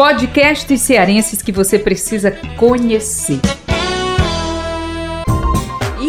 Podcasts cearenses que você precisa conhecer.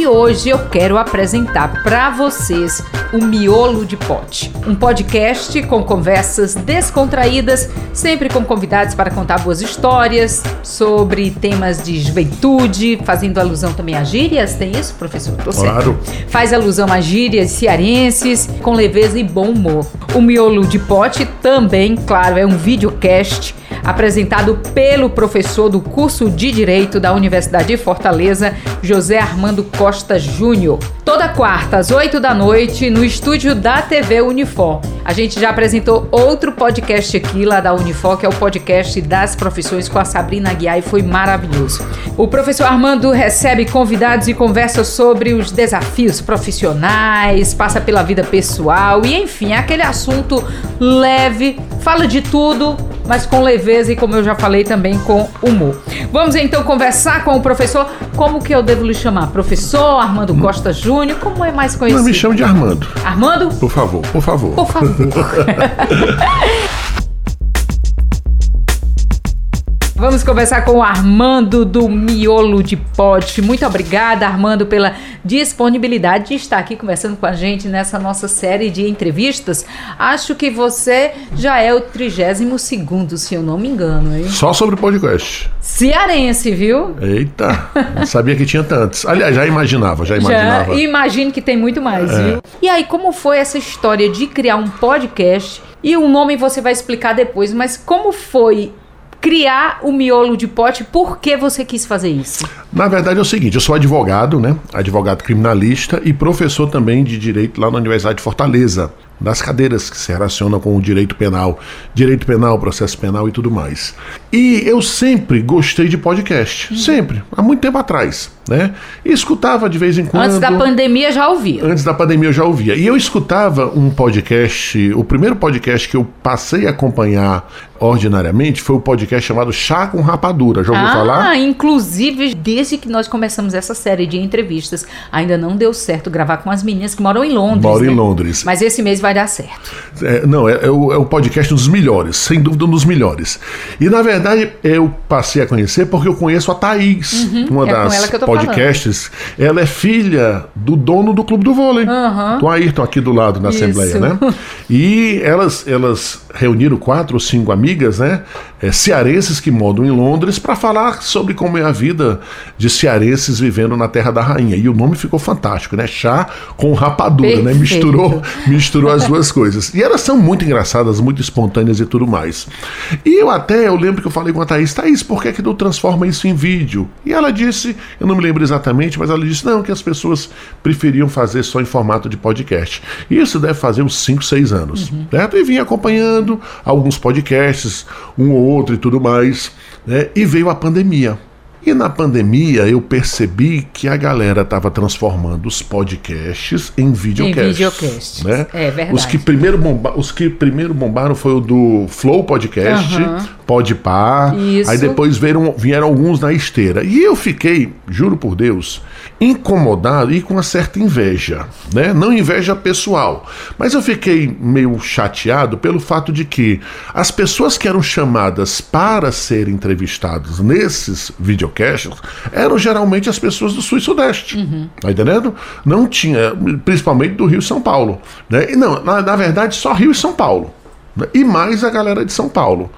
E hoje eu quero apresentar para vocês o Miolo de Pote, um podcast com conversas descontraídas, sempre com convidados para contar boas histórias sobre temas de juventude, fazendo alusão também a gírias. Tem isso, professor? Tô claro. Certo. Faz alusão a gírias cearenses com leveza e bom humor. O Miolo de Pote também, claro, é um videocast apresentado pelo professor do curso de Direito da Universidade de Fortaleza, José Armando Costa Júnior. Toda quarta, às 8 da noite, no estúdio da TV Unifor. A gente já apresentou outro podcast aqui, lá da Unifor, que é o podcast das profissões com a Sabrina Aguiar e foi maravilhoso. O professor Armando recebe convidados e conversa sobre os desafios profissionais, passa pela vida pessoal e, enfim, é aquele assunto leve, fala de tudo, mas com leveza e, como eu já falei, também com humor. Vamos então conversar com o professor. Como que eu devo lhe chamar? Professor Armando Costa Júnior? Como é mais conhecido? Não me chame de Armando. Armando? Por favor, por favor. Por favor. Vamos conversar com o Armando do Miolo de Pote. Muito obrigada, Armando, pela disponibilidade de estar aqui conversando com a gente nessa nossa série de entrevistas. Acho que você já é o 32 segundo, se eu não me engano, hein? Só sobre podcast. Cearense, viu? Eita, não sabia que tinha tantos. Aliás, já imaginava, já imaginava. Já imagino que tem muito mais, é. viu? E aí, como foi essa história de criar um podcast? E o nome você vai explicar depois, mas como foi criar o miolo de pote, por que você quis fazer isso? Na verdade é o seguinte, eu sou advogado, né? Advogado criminalista e professor também de direito lá na Universidade de Fortaleza das cadeiras que se relacionam com o direito penal, direito penal, processo penal e tudo mais. E eu sempre gostei de podcast, sempre, há muito tempo atrás, né? E escutava de vez em quando. Antes da pandemia já ouvia. Antes da pandemia eu já ouvia. E eu escutava um podcast, o primeiro podcast que eu passei a acompanhar ordinariamente foi o podcast chamado Chá com Rapadura. Já ouviu ah, falar? Ah, inclusive desde que nós começamos essa série de entrevistas, ainda não deu certo gravar com as meninas que moram em Londres. Moram né? em Londres. Mas esse mês vai vai dar certo. É, não, é, é, o, é, o, podcast dos melhores, sem dúvida um dos melhores. E na verdade eu passei a conhecer porque eu conheço a Thaís, uhum, uma é das podcasts. Falando. Ela é filha do dono do Clube do Vôlei, uhum. do Ayrton, aqui do lado na Isso. Assembleia, né? E elas, elas reuniram quatro ou cinco amigas, né? É, cearenses que moram em Londres para falar sobre como é a vida de cearenses vivendo na Terra da Rainha. E o nome ficou fantástico, né? Chá com rapadura, Perfeito. né? Misturou, misturou as as duas coisas. E elas são muito engraçadas, muito espontâneas e tudo mais. E eu até, eu lembro que eu falei com a Thaís, Thaís, por que, é que não transforma isso em vídeo? E ela disse, eu não me lembro exatamente, mas ela disse, não, que as pessoas preferiam fazer só em formato de podcast. Isso deve fazer uns 5, 6 anos. Uhum. Certo? E vim acompanhando alguns podcasts, um ou outro e tudo mais. Né? E veio a pandemia. E na pandemia eu percebi que a galera estava transformando os podcasts em videocasts. Em videocasts. Né? É verdade. Os que, primeiro bomba os que primeiro bombaram foi o do Flow Podcast, uhum. Podpah. Isso. Aí depois vieram, vieram alguns na esteira. E eu fiquei, juro por Deus, incomodado e com uma certa inveja. Né? Não inveja pessoal. Mas eu fiquei meio chateado pelo fato de que as pessoas que eram chamadas para serem entrevistadas nesses videocasts eram geralmente as pessoas do Sul e Sudeste. Uhum. Tá entendendo? Não tinha, principalmente do Rio e São Paulo. Né? E não, na, na verdade, só Rio e São Paulo né? e mais a galera de São Paulo.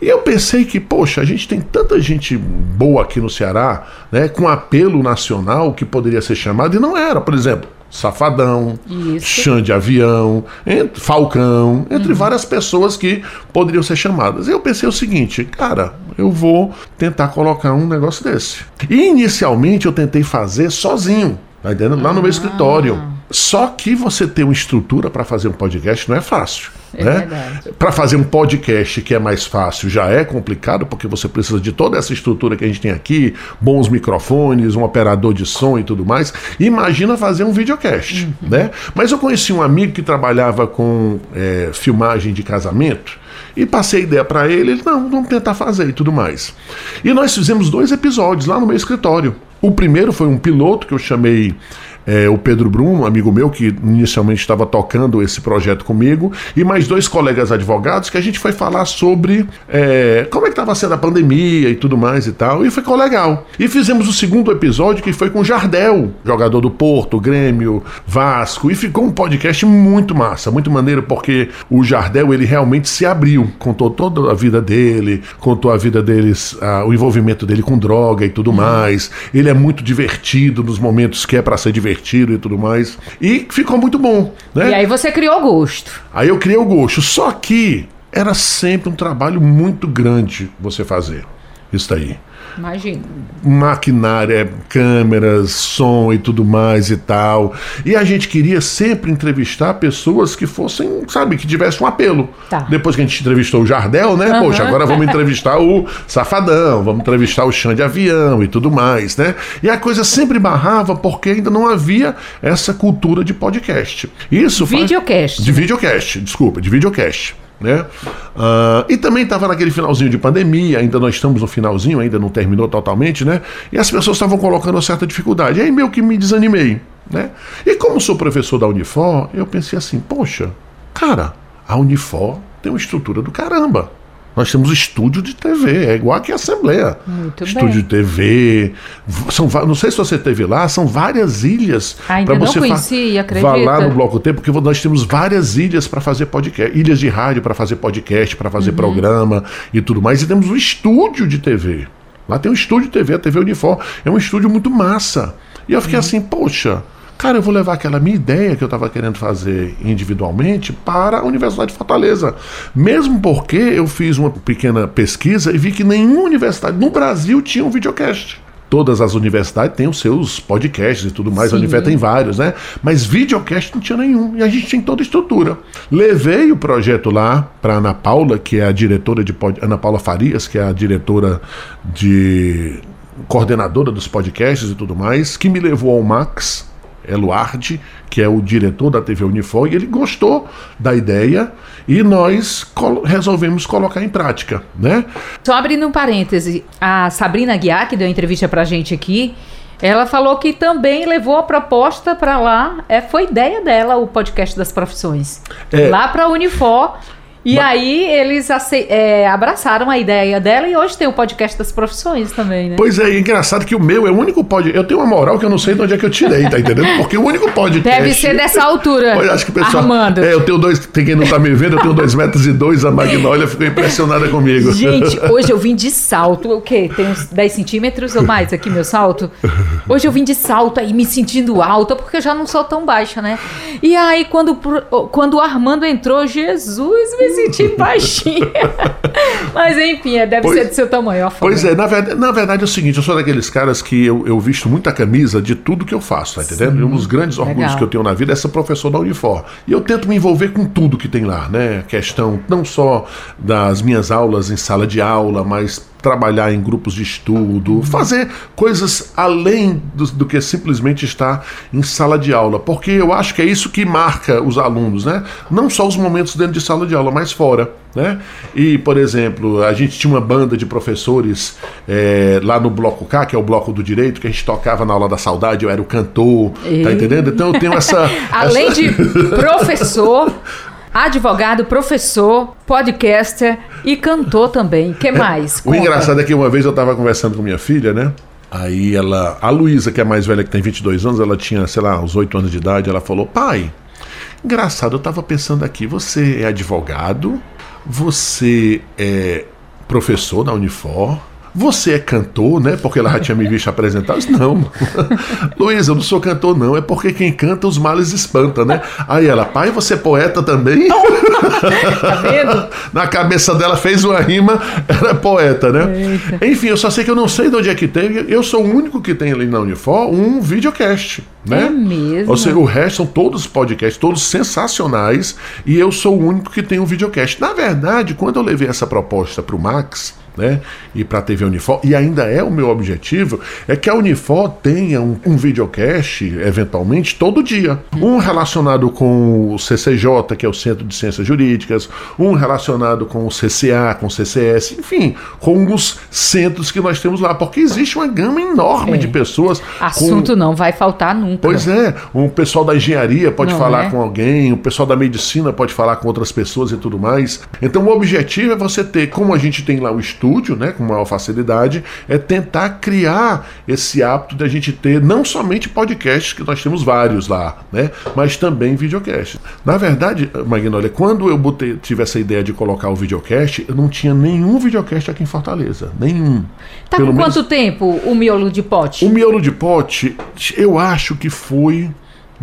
E eu pensei que, poxa, a gente tem tanta gente boa aqui no Ceará, né, com apelo nacional que poderia ser chamado, e não era, por exemplo. Safadão, Xande Avião, entre, Falcão, entre uhum. várias pessoas que poderiam ser chamadas. Eu pensei o seguinte, cara, eu vou tentar colocar um negócio desse. E inicialmente eu tentei fazer sozinho, tá entendendo? Lá no meu ah. escritório. Só que você ter uma estrutura para fazer um podcast não é fácil. É né? Para fazer um podcast que é mais fácil já é complicado, porque você precisa de toda essa estrutura que a gente tem aqui, bons microfones, um operador de som e tudo mais. Imagina fazer um videocast. Uhum. Né? Mas eu conheci um amigo que trabalhava com é, filmagem de casamento. E passei a ideia para ele, ele, não, vamos tentar fazer e tudo mais. E nós fizemos dois episódios lá no meu escritório. O primeiro foi um piloto que eu chamei é, o Pedro Bruno, amigo meu, que inicialmente estava tocando esse projeto comigo, e mais dois colegas advogados, que a gente foi falar sobre é, como é que estava sendo a pandemia e tudo mais e tal, e ficou legal. E fizemos o segundo episódio, que foi com o Jardel, jogador do Porto, Grêmio, Vasco, e ficou um podcast muito massa, muito maneiro, porque o Jardel, ele realmente se abriu, contou toda a vida dele, contou a vida deles, a, o envolvimento dele com droga e tudo mais. Ele é muito divertido nos momentos que é para ser divertido e tudo mais. E ficou muito bom, né? E aí você criou gosto. Aí eu criei o gosto. Só que era sempre um trabalho muito grande você fazer isso daí. Imagina. Maquinária, câmeras, som e tudo mais e tal. E a gente queria sempre entrevistar pessoas que fossem, sabe, que tivessem um apelo. Tá. Depois que a gente entrevistou o Jardel, né? Uhum. Poxa, agora vamos entrevistar o Safadão, vamos entrevistar o Xande de Avião e tudo mais, né? E a coisa sempre barrava porque ainda não havia essa cultura de podcast. Isso Videocast. Faz... De videocast, desculpa, de videocast. Né? Uh, e também estava naquele finalzinho de pandemia, ainda nós estamos no finalzinho, ainda não terminou totalmente, né? E as pessoas estavam colocando certa dificuldade. E aí meio que me desanimei, né? E como sou professor da Unifor, eu pensei assim, poxa, cara, a Unifor tem uma estrutura do caramba. Nós temos estúdio de TV, é igual aqui a Assembleia. Muito estúdio bem. de TV. São, não sei se você teve lá, são várias ilhas. Ainda não você conheci, acredita? Vá lá no Bloco Tempo, porque nós temos várias ilhas para fazer podcast. Ilhas de rádio para fazer podcast, para fazer uhum. programa e tudo mais. E temos um estúdio de TV. Lá tem um estúdio de TV, a TV Unifor. É um estúdio muito massa. E eu fiquei uhum. assim, poxa, Cara, eu vou levar aquela minha ideia que eu estava querendo fazer individualmente para a Universidade de Fortaleza. Mesmo porque eu fiz uma pequena pesquisa e vi que nenhuma universidade no Brasil tinha um videocast todas as universidades têm os seus podcasts e tudo mais, Sim. a Unifé tem vários, né? Mas videocast não tinha nenhum, e a gente tem toda a estrutura. Levei o projeto lá para Ana Paula, que é a diretora de pod... Ana Paula Farias, que é a diretora de coordenadora dos podcasts e tudo mais, que me levou ao Max, Eluardi, que é o diretor da TV Unifor, e ele gostou da ideia e nós col resolvemos colocar em prática, né? Só abrindo um parêntese, a Sabrina Guiar, que deu entrevista pra gente aqui, ela falou que também levou a proposta para lá, é, foi ideia dela o podcast das profissões. É, lá para a Unifor, e Mas... aí eles é, abraçaram a ideia dela e hoje tem o podcast das profissões também, né? Pois é, é engraçado que o meu é o único podcast. Eu tenho uma moral que eu não sei de onde é que eu tirei, tá entendendo? Porque o único podcast. Deve ser dessa altura. Eu acho que o pessoal. Armando. É, eu tenho dois. Tem quem não tá me vendo, eu tenho dois metros e dois, a Magnólia ficou impressionada comigo. Gente, hoje eu vim de salto. O quê? Tem uns 10 centímetros ou mais aqui, meu salto? Hoje eu vim de salto aí, me sentindo alta, porque eu já não sou tão baixa, né? E aí, quando, quando o Armando entrou, Jesus, me senti baixinha. Mas enfim, é, deve pois, ser do seu tamanho. Pois é, na verdade, na verdade é o seguinte: eu sou daqueles caras que eu, eu visto muita camisa de tudo que eu faço, tá entendendo? Sim, um dos grandes orgulhos legal. que eu tenho na vida é ser professor da Unifor. E eu tento me envolver com tudo que tem lá, né? Questão não só das minhas aulas em sala de aula, mas trabalhar em grupos de estudo, fazer coisas além do, do, que simplesmente estar em sala de aula, porque eu acho que é isso que marca os alunos, né? Não só os momentos dentro de sala de aula, mas fora. Né? E, por exemplo, a gente tinha uma banda de professores é, lá no Bloco K, que é o Bloco do Direito, que a gente tocava na aula da saudade, eu era o cantor, e... tá entendendo? Então eu tenho essa. Além essa... de professor, advogado, professor, podcaster e cantor também. que mais? o engraçado é que uma vez eu estava conversando com minha filha, né? Aí ela, a Luísa, que é a mais velha, que tem 22 anos, ela tinha, sei lá, uns 8 anos de idade, ela falou: "Pai, engraçado, eu estava pensando aqui, você é advogado, você é professor da Unifor, você é cantor, né? Porque ela já tinha me visto apresentar. Eu disse, não, Luiz, eu não sou cantor, não. É porque quem canta os males espanta, né? Aí ela, pai, você é poeta também? tá vendo? Na cabeça dela fez uma rima, era poeta, né? Eita. Enfim, eu só sei que eu não sei de onde é que tem. Eu sou o único que tem ali na Unifor um videocast, né? É mesmo? Ou seja, o resto são todos podcasts, todos sensacionais, e eu sou o único que tem um videocast. Na verdade, quando eu levei essa proposta para o Max, né? E para a TV Unifor, e ainda é o meu objetivo, é que a Unifor tenha um, um videocast, eventualmente, todo dia. Um relacionado com o CCJ, que é o Centro de Ciências Jurídicas, um relacionado com o CCA, com o CCS, enfim, com os centros que nós temos lá, porque existe uma gama enorme é. de pessoas. Assunto com... não vai faltar nunca. Pois é, o pessoal da engenharia pode não falar é? com alguém, o pessoal da medicina pode falar com outras pessoas e tudo mais. Então o objetivo é você ter, como a gente tem lá o estúdio, né, com maior facilidade, é tentar criar esse hábito de a gente ter não somente podcasts, que nós temos vários lá, né, mas também videocasts. Na verdade, Magnólia, quando eu botei, tive essa ideia de colocar o videocast, eu não tinha nenhum videocast aqui em Fortaleza, nenhum. Tá Pelo com menos... quanto tempo o miolo de pote? O miolo de pote, eu acho que foi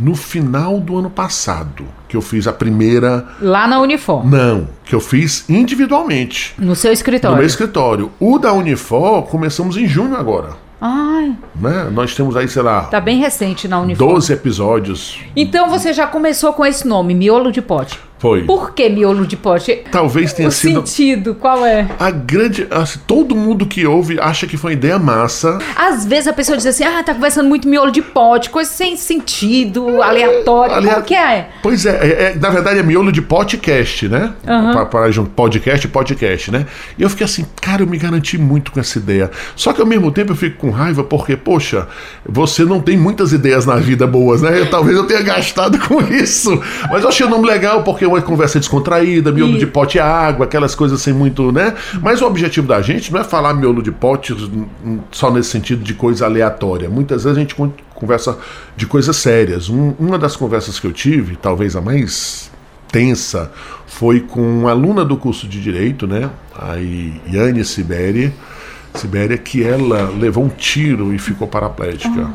no final do ano passado que eu fiz a primeira. Lá na Unifor? Não, que eu fiz individualmente. No seu escritório? No meu escritório. O da Unifor começamos em junho agora. Ai. Né? Nós temos aí, sei lá. Tá bem recente na Unifor. 12 episódios. Então você já começou com esse nome, Miolo de Pote. Foi. Por que miolo de pote? Talvez tenha o sido. sentido, qual é? A grande. Assim, todo mundo que ouve acha que foi uma ideia massa. Às vezes a pessoa diz assim: ah, tá conversando muito miolo de pote, coisa sem sentido, aleatório. Alea... Como que é? Pois é, é, é, na verdade é miolo de podcast, né? Uhum. Para junto, podcast podcast, né? E eu fiquei assim, cara, eu me garanti muito com essa ideia. Só que ao mesmo tempo eu fico com raiva porque, poxa, você não tem muitas ideias na vida boas, né? Eu, talvez eu tenha gastado com isso. Mas eu achei o nome legal porque uma conversa descontraída, miolo e... de pote é água, aquelas coisas assim muito, né? Mas o objetivo da gente não é falar miolo de pote só nesse sentido de coisa aleatória. Muitas vezes a gente conversa de coisas sérias. Um, uma das conversas que eu tive, talvez a mais tensa, foi com uma aluna do curso de Direito, né? A Yane Sibéria. Sibéria, que ela levou um tiro e ficou paraplégica.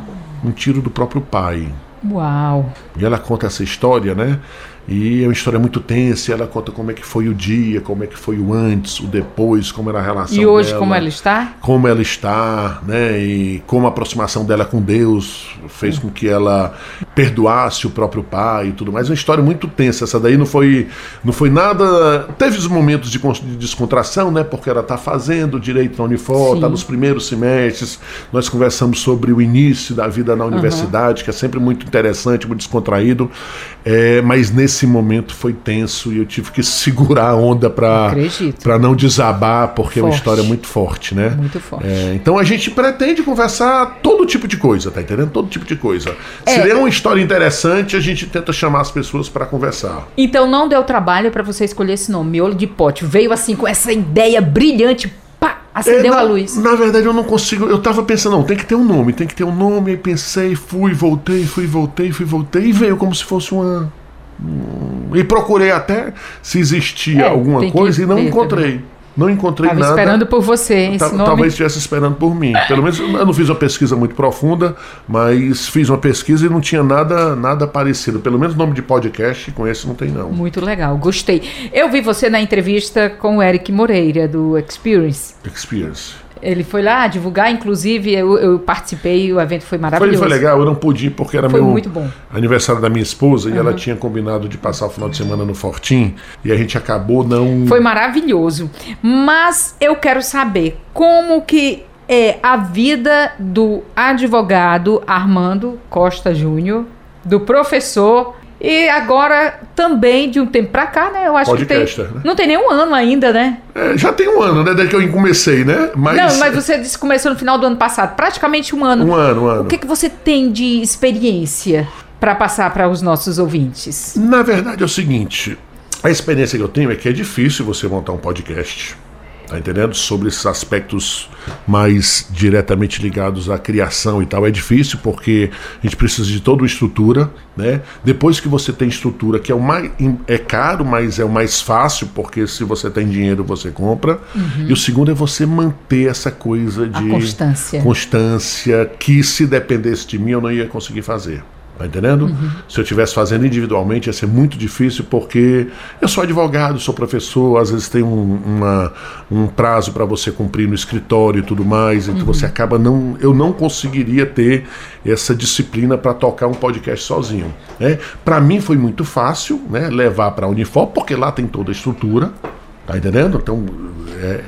Um tiro do próprio pai. Uau! E ela conta essa história, né? E é uma história muito tensa, ela conta como é que foi o dia, como é que foi o antes, o depois, como era a relação E hoje dela, como ela está? Como ela está, né? E como a aproximação dela com Deus fez com que ela perdoasse o próprio pai e tudo mais. Uma história muito tensa. Essa daí não foi, não foi nada. Teve os momentos de, descontração, né? Porque ela está fazendo direito na Unifor, está nos primeiros semestres. Nós conversamos sobre o início da vida na universidade, uhum. que é sempre muito interessante, muito descontraído. É, mas nesse momento foi tenso e eu tive que segurar a onda para não desabar, porque forte. é uma história muito forte, né? Muito forte. É, então a gente pretende conversar todo tipo de coisa, tá entendendo? Todo tipo de coisa. É. Se é uma história interessante, a gente tenta chamar as pessoas para conversar. Então não deu trabalho para você escolher esse nome, Miolo de Pote. Veio assim com essa ideia brilhante, Acendeu é, na, a luz. Na verdade, eu não consigo. Eu tava pensando, não, tem que ter um nome, tem que ter um nome. Aí pensei, fui, voltei, fui, voltei, fui, voltei. E veio como se fosse uma. E procurei até se existia é, alguma coisa e não encontrei. Também. Não encontrei Tava nada. esperando por você esse nome. Talvez estivesse esperando por mim. Pelo menos eu não fiz uma pesquisa muito profunda, mas fiz uma pesquisa e não tinha nada, nada parecido. Pelo menos nome de podcast com esse não tem não. Muito legal, gostei. Eu vi você na entrevista com o Eric Moreira do Experience. Experience. Ele foi lá divulgar, inclusive eu, eu participei, o evento foi maravilhoso. Foi, foi legal, eu não pude ir porque era foi meu muito bom. aniversário da minha esposa uhum. e ela tinha combinado de passar o final de semana no Fortim e a gente acabou não. Foi maravilhoso. Mas eu quero saber como que é a vida do advogado Armando Costa Júnior, do professor e agora também, de um tempo pra cá, né? Eu acho Podcaster, que tem. Né? Não tem nem um ano ainda, né? É, já tem um ano, né? Desde que eu comecei, né? Mas... Não, mas você disse que começou no final do ano passado. Praticamente um ano. Um ano, um ano. O que, que você tem de experiência para passar para os nossos ouvintes? Na verdade é o seguinte. A experiência que eu tenho é que é difícil você montar um podcast. Tá entendendo? Sobre esses aspectos mais diretamente ligados à criação e tal. É difícil porque a gente precisa de toda uma estrutura, né? Depois que você tem estrutura, que é o mais é caro, mas é o mais fácil, porque se você tem dinheiro você compra. Uhum. E o segundo é você manter essa coisa de a constância. constância que se dependesse de mim eu não ia conseguir fazer. Tá entendendo? Uhum. Se eu estivesse fazendo individualmente ia ser muito difícil porque eu sou advogado, sou professor, às vezes tem um, uma, um prazo para você cumprir no escritório e tudo mais, então uhum. você acaba não. Eu não conseguiria ter essa disciplina para tocar um podcast sozinho. Né? Para mim foi muito fácil né, levar para a Unifor, porque lá tem toda a estrutura. Tá entendendo? Então, é,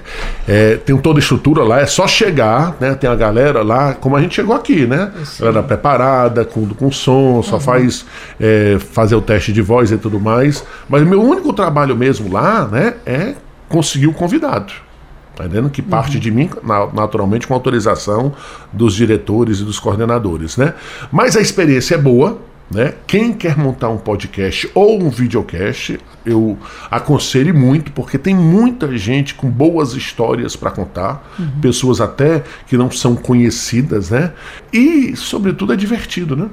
é, tem toda a estrutura lá, é só chegar, né? Tem a galera lá, como a gente chegou aqui, né? Ela preparada, com, com som, só uhum. faz é, fazer o teste de voz e tudo mais. Mas meu único trabalho mesmo lá, né? É conseguir o convidado. Tá entendendo? Que parte uhum. de mim, naturalmente, com autorização dos diretores e dos coordenadores, né? Mas a experiência é boa, né? Quem quer montar um podcast ou um videocast, eu aconselho muito, porque tem muita gente com boas histórias para contar, uhum. pessoas até que não são conhecidas, né? E, sobretudo, é divertido, né?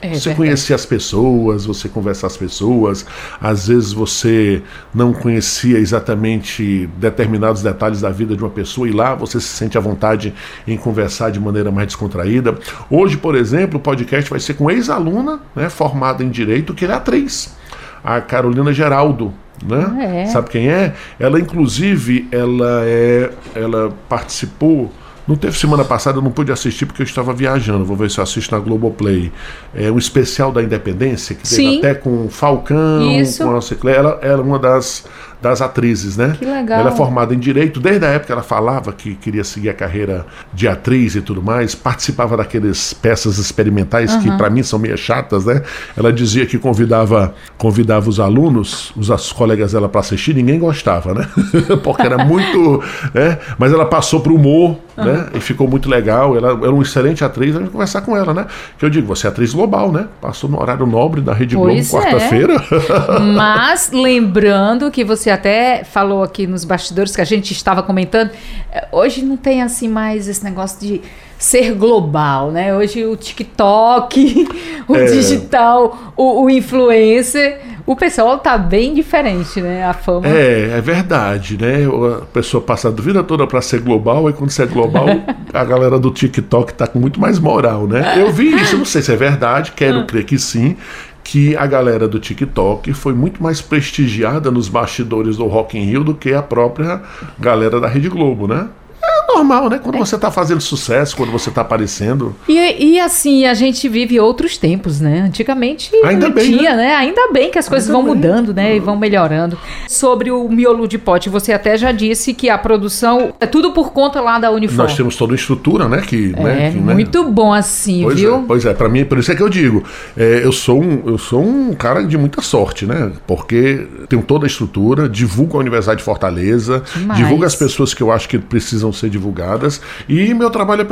É você verdade. conhecer as pessoas, você conversar as pessoas, às vezes você não conhecia exatamente determinados detalhes da vida de uma pessoa e lá você se sente à vontade em conversar de maneira mais descontraída. Hoje, por exemplo, o podcast vai ser com ex-aluna, né, formada em direito, que é atriz, a Carolina Geraldo. Né? Ah, é. Sabe quem é? Ela, inclusive, ela é, ela participou não teve semana passada, eu não pude assistir porque eu estava viajando. Vou ver se eu assisto na Globoplay. É um especial da Independência, que teve até com Falcão, Isso. com a Ciclé. Ela era uma das das atrizes, né? Que legal. Ela é formada em direito, desde a época ela falava que queria seguir a carreira de atriz e tudo mais, participava daqueles peças experimentais uhum. que para mim são meio chatas, né? Ela dizia que convidava convidava os alunos, os, os colegas dela para assistir, ninguém gostava, né? Porque era muito, né? Mas ela passou pro humor, uhum. né? E ficou muito legal. Ela era uma excelente atriz, a gente conversar com ela, né? Que eu digo, você é atriz global, né? Passou no horário nobre da Rede Globo é. quarta-feira. Mas lembrando que você você até falou aqui nos bastidores que a gente estava comentando, eh, hoje não tem assim mais esse negócio de ser global, né? Hoje o TikTok, o é. digital, o, o, influencer, o pessoal tá bem diferente, né? A fama. É, é verdade, né? A pessoa passa a vida toda para ser global e quando você é global, a galera do TikTok tá com muito mais moral, né? Eu vi isso, não sei se é verdade, quero crer que sim, que a galera do TikTok foi muito mais prestigiada nos bastidores do Rock in Rio do que a própria galera da Rede Globo, né? Normal, né? Quando é. você está fazendo sucesso, quando você está aparecendo. E, e, assim, a gente vive outros tempos, né? Antigamente Ainda não bem, tinha, né? né? Ainda bem que as coisas Ainda vão bem. mudando, né? E vão melhorando. Sobre o miolo de pote, você até já disse que a produção é tudo por conta lá da Uniforme. Nós temos toda a estrutura, né? Que, é, né? Que, né? muito né? bom assim, pois viu? É, pois é, para mim, por isso é que eu digo, é, eu, sou um, eu sou um cara de muita sorte, né? Porque tenho toda a estrutura, divulgo a Universidade de Fortaleza, Demais. divulgo as pessoas que eu acho que precisam ser divulgadas e meu trabalho é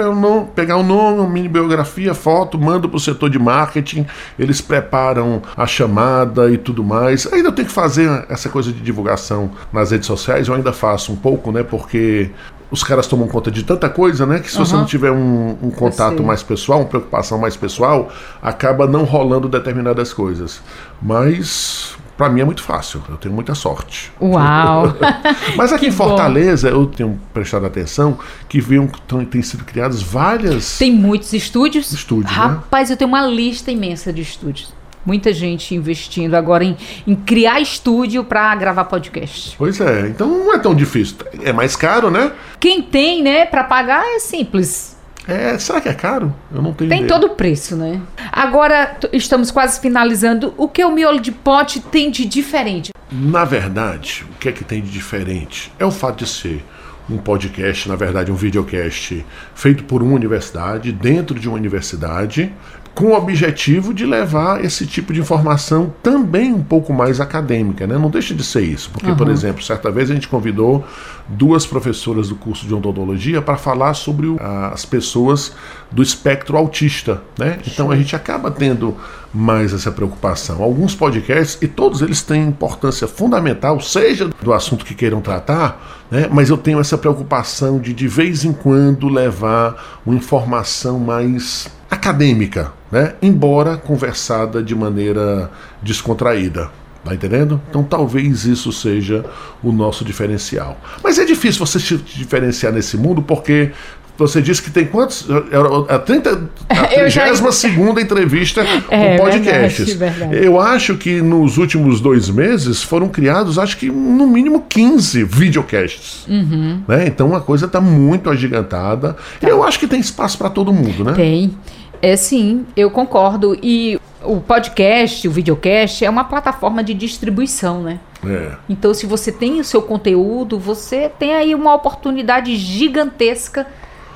pegar o nome, uma mini biografia, foto, mando para o setor de marketing, eles preparam a chamada e tudo mais. Ainda tenho que fazer essa coisa de divulgação nas redes sociais, eu ainda faço um pouco, né? Porque os caras tomam conta de tanta coisa, né? Que se uhum. você não tiver um, um contato mais pessoal, uma preocupação mais pessoal, acaba não rolando determinadas coisas. Mas para mim é muito fácil, eu tenho muita sorte. Uau! Mas aqui em Fortaleza bom. eu tenho prestado atenção que viam, têm sido criadas várias. Tem muitos estúdios. Estúdios. Né? Rapaz, né? eu tenho uma lista imensa de estúdios. Muita gente investindo agora em, em criar estúdio para gravar podcast. Pois é, então não é tão difícil. É mais caro, né? Quem tem, né, para pagar é simples é, será que é caro? Eu não tenho Tem ideia. todo o preço, né? Agora estamos quase finalizando. O que o miolo de pote tem de diferente? Na verdade, o que é que tem de diferente? É o fato de ser um podcast, na verdade, um videocast feito por uma universidade, dentro de uma universidade, com o objetivo de levar esse tipo de informação também um pouco mais acadêmica, né? Não deixa de ser isso, porque, uhum. por exemplo, certa vez a gente convidou duas professoras do curso de odontologia para falar sobre as pessoas do espectro autista, né? Então a gente acaba tendo mais essa preocupação. Alguns podcasts, e todos eles têm importância fundamental, seja do assunto que queiram tratar, né? mas eu tenho essa preocupação de de vez em quando levar uma informação mais acadêmica, né? embora conversada de maneira descontraída. Tá entendendo? Então talvez isso seja o nosso diferencial. Mas é difícil você se diferenciar nesse mundo porque você disse que tem quantos? A, 30, a 32 entrevista é, com podcasts. Verdade, verdade. Eu acho que nos últimos dois meses foram criados, acho que no mínimo 15 videocasts. Uhum. Né? Então a coisa está muito agigantada. Tá. Eu acho que tem espaço para todo mundo, né? Tem. É sim, eu concordo. E o podcast, o videocast, é uma plataforma de distribuição, né? É. Então, se você tem o seu conteúdo, você tem aí uma oportunidade gigantesca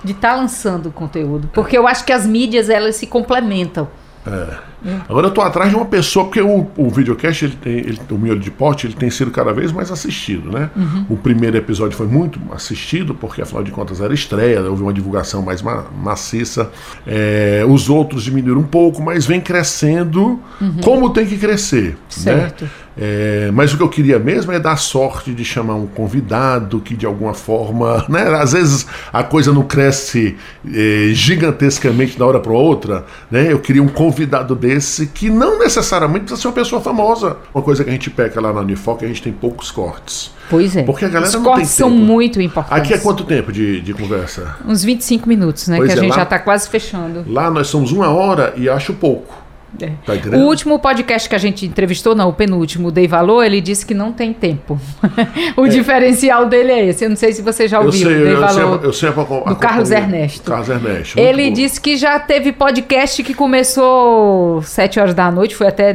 de estar tá lançando o conteúdo. Porque eu acho que as mídias, elas se complementam. É. Agora eu estou atrás de uma pessoa, porque o, o videocast, ele tem, ele, o Miolo de Pote, ele tem sido cada vez mais assistido, né? Uhum. O primeiro episódio foi muito assistido, porque afinal de contas era estreia, houve uma divulgação mais ma maciça. É, os outros diminuíram um pouco, mas vem crescendo uhum. como tem que crescer. Né? Certo. Né? É, mas o que eu queria mesmo é dar sorte de chamar um convidado que de alguma forma, né? Às vezes a coisa não cresce é, gigantescamente da hora para outra, né? Eu queria um convidado desse que não necessariamente precisa ser uma pessoa famosa. Uma coisa que a gente peca lá na Unifoc, a gente tem poucos cortes. Pois é. Porque a galera Os não cortes tem tempo. são muito importantes. Aqui é quanto tempo de, de conversa? Uns 25 minutos, né? Pois que a é, gente lá, já está quase fechando. Lá nós somos uma hora e acho pouco. É. Tá o último podcast que a gente entrevistou, não, o penúltimo, o Dei Valor, ele disse que não tem tempo. o é. diferencial dele é esse. Eu não sei se você já ouviu. Eu sei, Dei eu Valor, sei, eu a, do Carlos Ernesto. Carlos Ernesto. Ele bom. disse que já teve podcast que começou sete horas da noite, foi até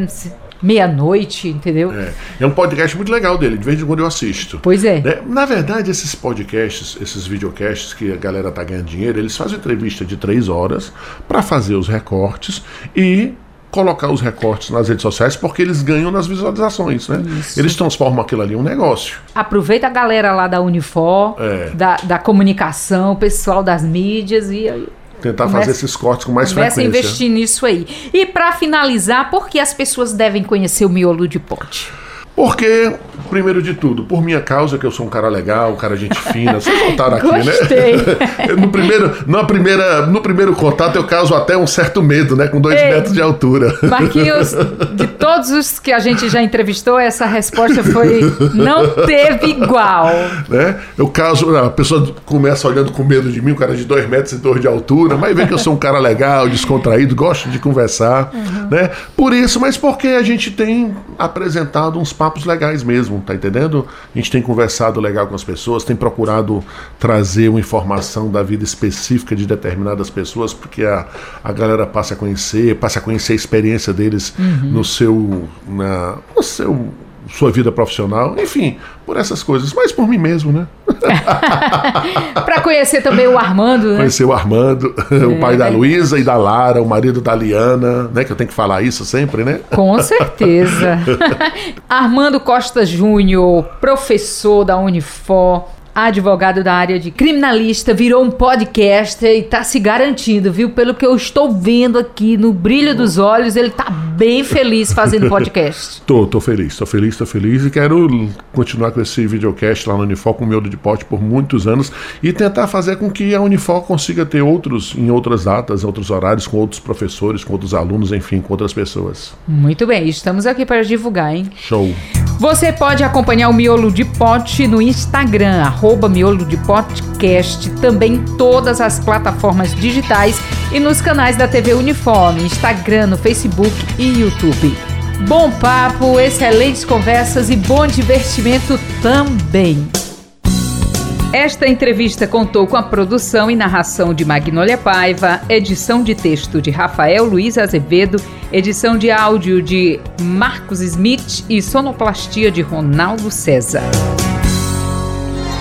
meia-noite, entendeu? É. é um podcast muito legal dele, de vez em quando eu assisto. Pois é. Né? Na verdade, esses podcasts, esses videocasts que a galera tá ganhando dinheiro, eles fazem entrevista de três horas para fazer os recortes e colocar os recortes nas redes sociais porque eles ganham nas visualizações, né? Isso. Eles transformam aquilo ali em um negócio. Aproveita a galera lá da Unifor, é. da, da comunicação, o pessoal das mídias e tentar fazer esses cortes com mais frequência. Começa a investir nisso aí. E para finalizar, por que as pessoas devem conhecer o miolo de pote? Porque, primeiro de tudo, por minha causa, que eu sou um cara legal, um cara gente fina, vocês notaram aqui, Gostei. né? no, primeiro, na primeira, no primeiro contato eu causo até um certo medo, né? Com dois Ei, metros de altura. Marquinhos, de todos os que a gente já entrevistou, essa resposta foi não teve igual. Né? Eu causo, a pessoa começa olhando com medo de mim, um cara de dois metros e dois de altura, mas vê que eu sou um cara legal, descontraído, gosto de conversar, uhum. né? Por isso, mas porque a gente tem apresentado uns papos legais mesmo, tá entendendo? A gente tem conversado legal com as pessoas, tem procurado trazer uma informação da vida específica de determinadas pessoas, porque a, a galera passa a conhecer, passa a conhecer a experiência deles uhum. no seu. Na, no seu sua vida profissional, enfim, por essas coisas, mas por mim mesmo, né? para conhecer também o Armando, né? Conhecer o Armando, é. o pai da Luísa e da Lara, o marido da Liana, né? Que eu tenho que falar isso sempre, né? Com certeza. Armando Costa Júnior, professor da Unifor, advogado da área de criminalista, virou um podcaster e tá se garantindo, viu? Pelo que eu estou vendo aqui no brilho dos olhos, ele tá bem feliz fazendo podcast. tô, tô feliz, tô feliz, tô feliz e quero continuar com esse videocast lá no Unifor com o miolo de pote por muitos anos e tentar fazer com que a Unifor consiga ter outros em outras datas, outros horários, com outros professores, com outros alunos, enfim, com outras pessoas. Muito bem, estamos aqui para divulgar, hein? Show. Você pode acompanhar o Miolo de Pote no Instagram, arroba Miolo de Podcast, também em todas as plataformas digitais e nos canais da TV Uniforme, Instagram, no Facebook e YouTube. Bom papo, excelentes conversas e bom divertimento também. Esta entrevista contou com a produção e narração de Magnólia Paiva, edição de texto de Rafael Luiz Azevedo, edição de áudio de Marcos Smith e sonoplastia de Ronaldo César.